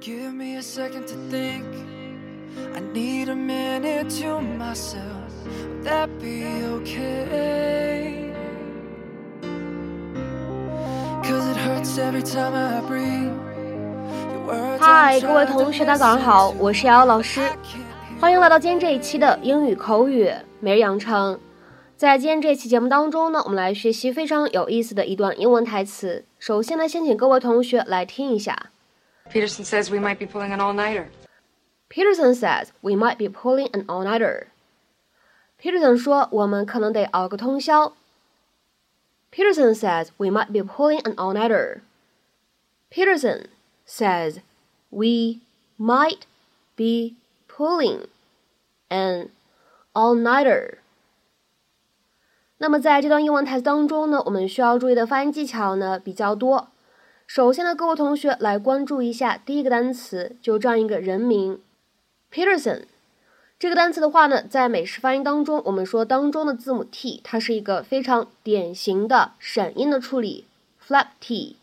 Give me a second to think. I need a minute to myself. Would that be okay? Cause it hurts every time I breathe. Your words 嗨，are 各位同学，大家早上好，我是瑶瑶老师欢迎来到今天这一期的英语口语每日养成。在今天这期节目当中呢，我们来学习非常有意思的一段英文台词。首先呢，先请各位同学来听一下。Peterson says we might be pulling an all-nighter. Peterson says we might be pulling an all-nighter. Peterson 说我们可能得熬个通宵。Peterson says we might be pulling an all-nighter. Peterson says we might be pulling an all-nighter. 那么在这段英文台词当中呢，我们需要注意的发音技巧呢比较多。 首先呢，各位同学来关注一下第一个单词，就这样一个人名，Peterson。这个单词的话呢，在美式发音当中，我们说当中的字母 t，它是一个非常典型的闪音的处理，flap t，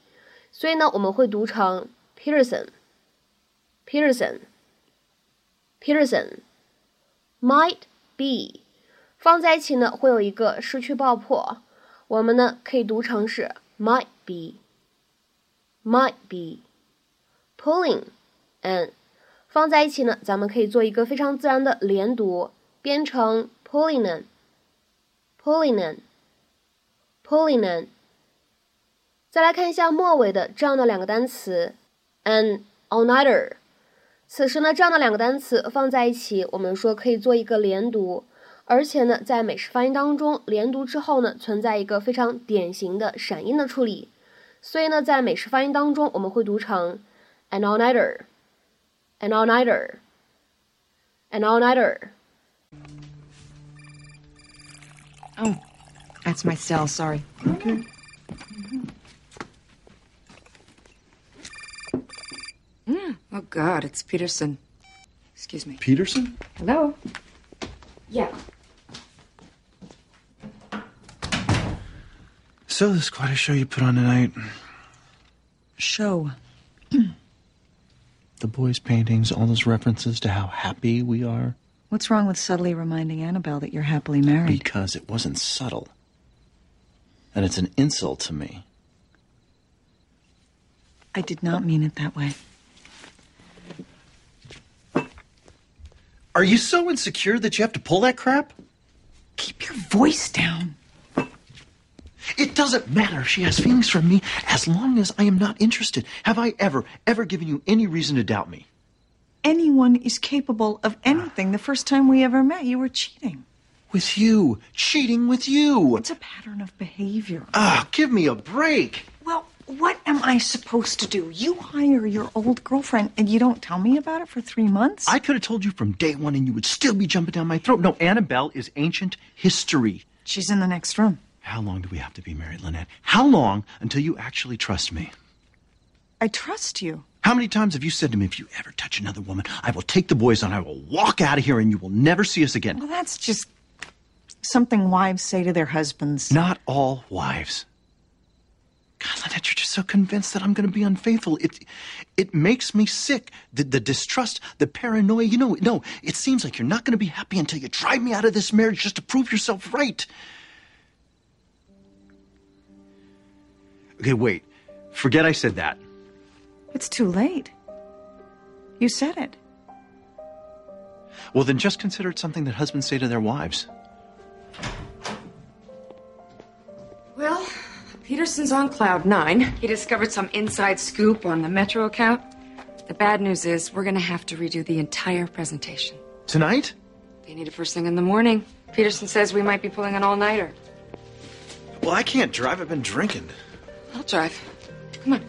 所以呢，我们会读成 Peterson，Peterson，Peterson，might be，放在一起呢，会有一个失去爆破，我们呢可以读成是 might be。Might be pulling an，放在一起呢，咱们可以做一个非常自然的连读，编成 pulling an，pulling an，pulling an。再来看一下末尾的这样的两个单词 an all-nighter。此时呢，这样的两个单词放在一起，我们说可以做一个连读，而且呢，在美式发音当中，连读之后呢，存在一个非常典型的闪音的处理。所以呢，在美式发音当中，我们会读成 an all nighter，an all nighter，an all nighter。 Oh, that's my cell. Sorry. Okay. Oh God, it's Peterson. Excuse me. Peterson? Hello. Yeah. So this is quite a show you put on tonight. Show. The boys' paintings, all those references to how happy we are. What's wrong with subtly reminding Annabelle that you're happily married? Because it wasn't subtle. And it's an insult to me. I did not mean it that way. Are you so insecure that you have to pull that crap? Keep your voice down. It doesn't matter if she has feelings for me as long as I am not interested. Have I ever, ever given you any reason to doubt me? Anyone is capable of anything. The first time we ever met, you were cheating. With you. Cheating with you. It's a pattern of behavior. Ah, give me a break. Well, what am I supposed to do? You hire your old girlfriend and you don't tell me about it for three months? I could have told you from day one and you would still be jumping down my throat. No, Annabelle is ancient history. She's in the next room. How long do we have to be married, Lynette? How long until you actually trust me? I trust you. How many times have you said to me, if you ever touch another woman, I will take the boys and I will walk out of here and you will never see us again? Well, that's just something wives say to their husbands. Not all wives. God, Lynette, you're just so convinced that I'm going to be unfaithful. It, it makes me sick. The, the distrust, the paranoia. You know, no, it seems like you're not going to be happy until you drive me out of this marriage just to prove yourself right. Okay, wait. Forget I said that. It's too late. You said it. Well, then just consider it something that husbands say to their wives. Well, Peterson's on cloud nine. He discovered some inside scoop on the Metro account. The bad news is we're gonna have to redo the entire presentation. Tonight? They need it first thing in the morning. Peterson says we might be pulling an all-nighter. Well, I can't drive. I've been drinking. I'll drive. Come on.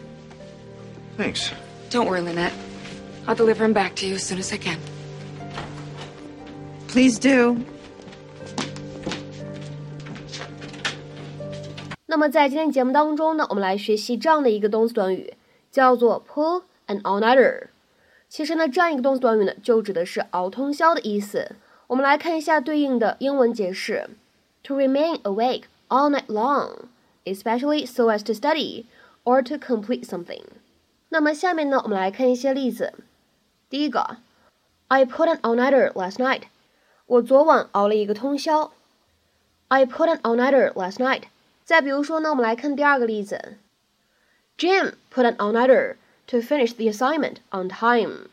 Thanks. Don't worry, Lynette. I'll deliver him back to you as soon as I can. Please do. 那么在今天节目当中呢，我们来学习这样的一个动词短语，叫做 pull an all-nighter。其实呢，这样一个动词短语呢，就指的是熬通宵的意思。我们来看一下对应的英文解释：to remain awake all night long, especially so as to study or to complete something。 那么下面呢，我们来看一些例子。第一个，I put an all-nighter last night。我昨晚熬了一个通宵。I put an all-nighter last night。再比如说呢，我们来看第二个例子。Jim put an all-nighter to finish the assignment on time。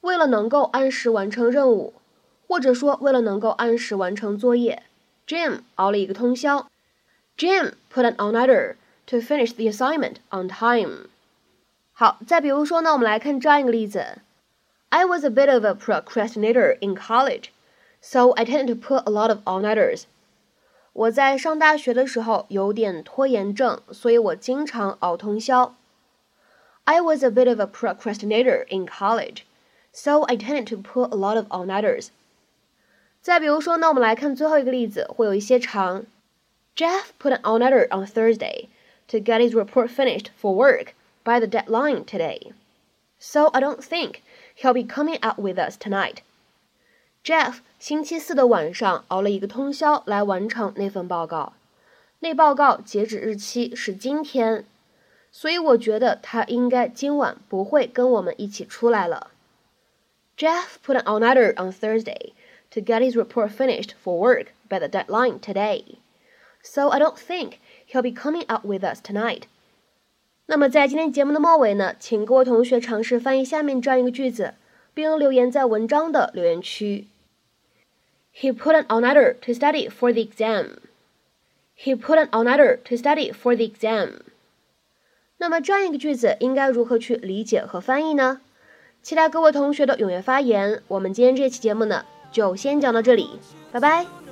为了能够按时完成任务，或者说为了能够按时完成作业，Jim 熬了一个通宵。 Jim put an all-nighter to finish the assignment on time。好，再比如说呢，我们来看这样一个例子：I was a bit of a procrastinator in college, so I tended to put a lot of all-nighters。我在上大学的时候有点拖延症，所以我经常熬通宵。I was a bit of a procrastinator in college, so I tended to put a lot of all-nighters。再比如说呢，我们来看最后一个例子，会有一些长。 Jeff put an all-nighter on Thursday to get his report finished for work by the deadline today. So I don't think he'll be coming out with us tonight. Jeff 星期四的晚上熬了一个通宵来完成那份报告，那报告截止日期是今天，所以我觉得他应该今晚不会跟我们一起出来了。Jeff put an all-nighter on Thursday to get his report finished for work by the deadline today. So I don't think he'll be coming out with us tonight. 那么在今天节目的末尾呢，请各位同学尝试翻译下面这样一个句子，并留言在文章的留言区。He put an all-nighter to study for the exam. He put an all-nighter to study for the exam. 那么这样一个句子应该如何去理解和翻译呢？期待各位同学的踊跃发言。我们今天这期节目呢，就先讲到这里，拜拜。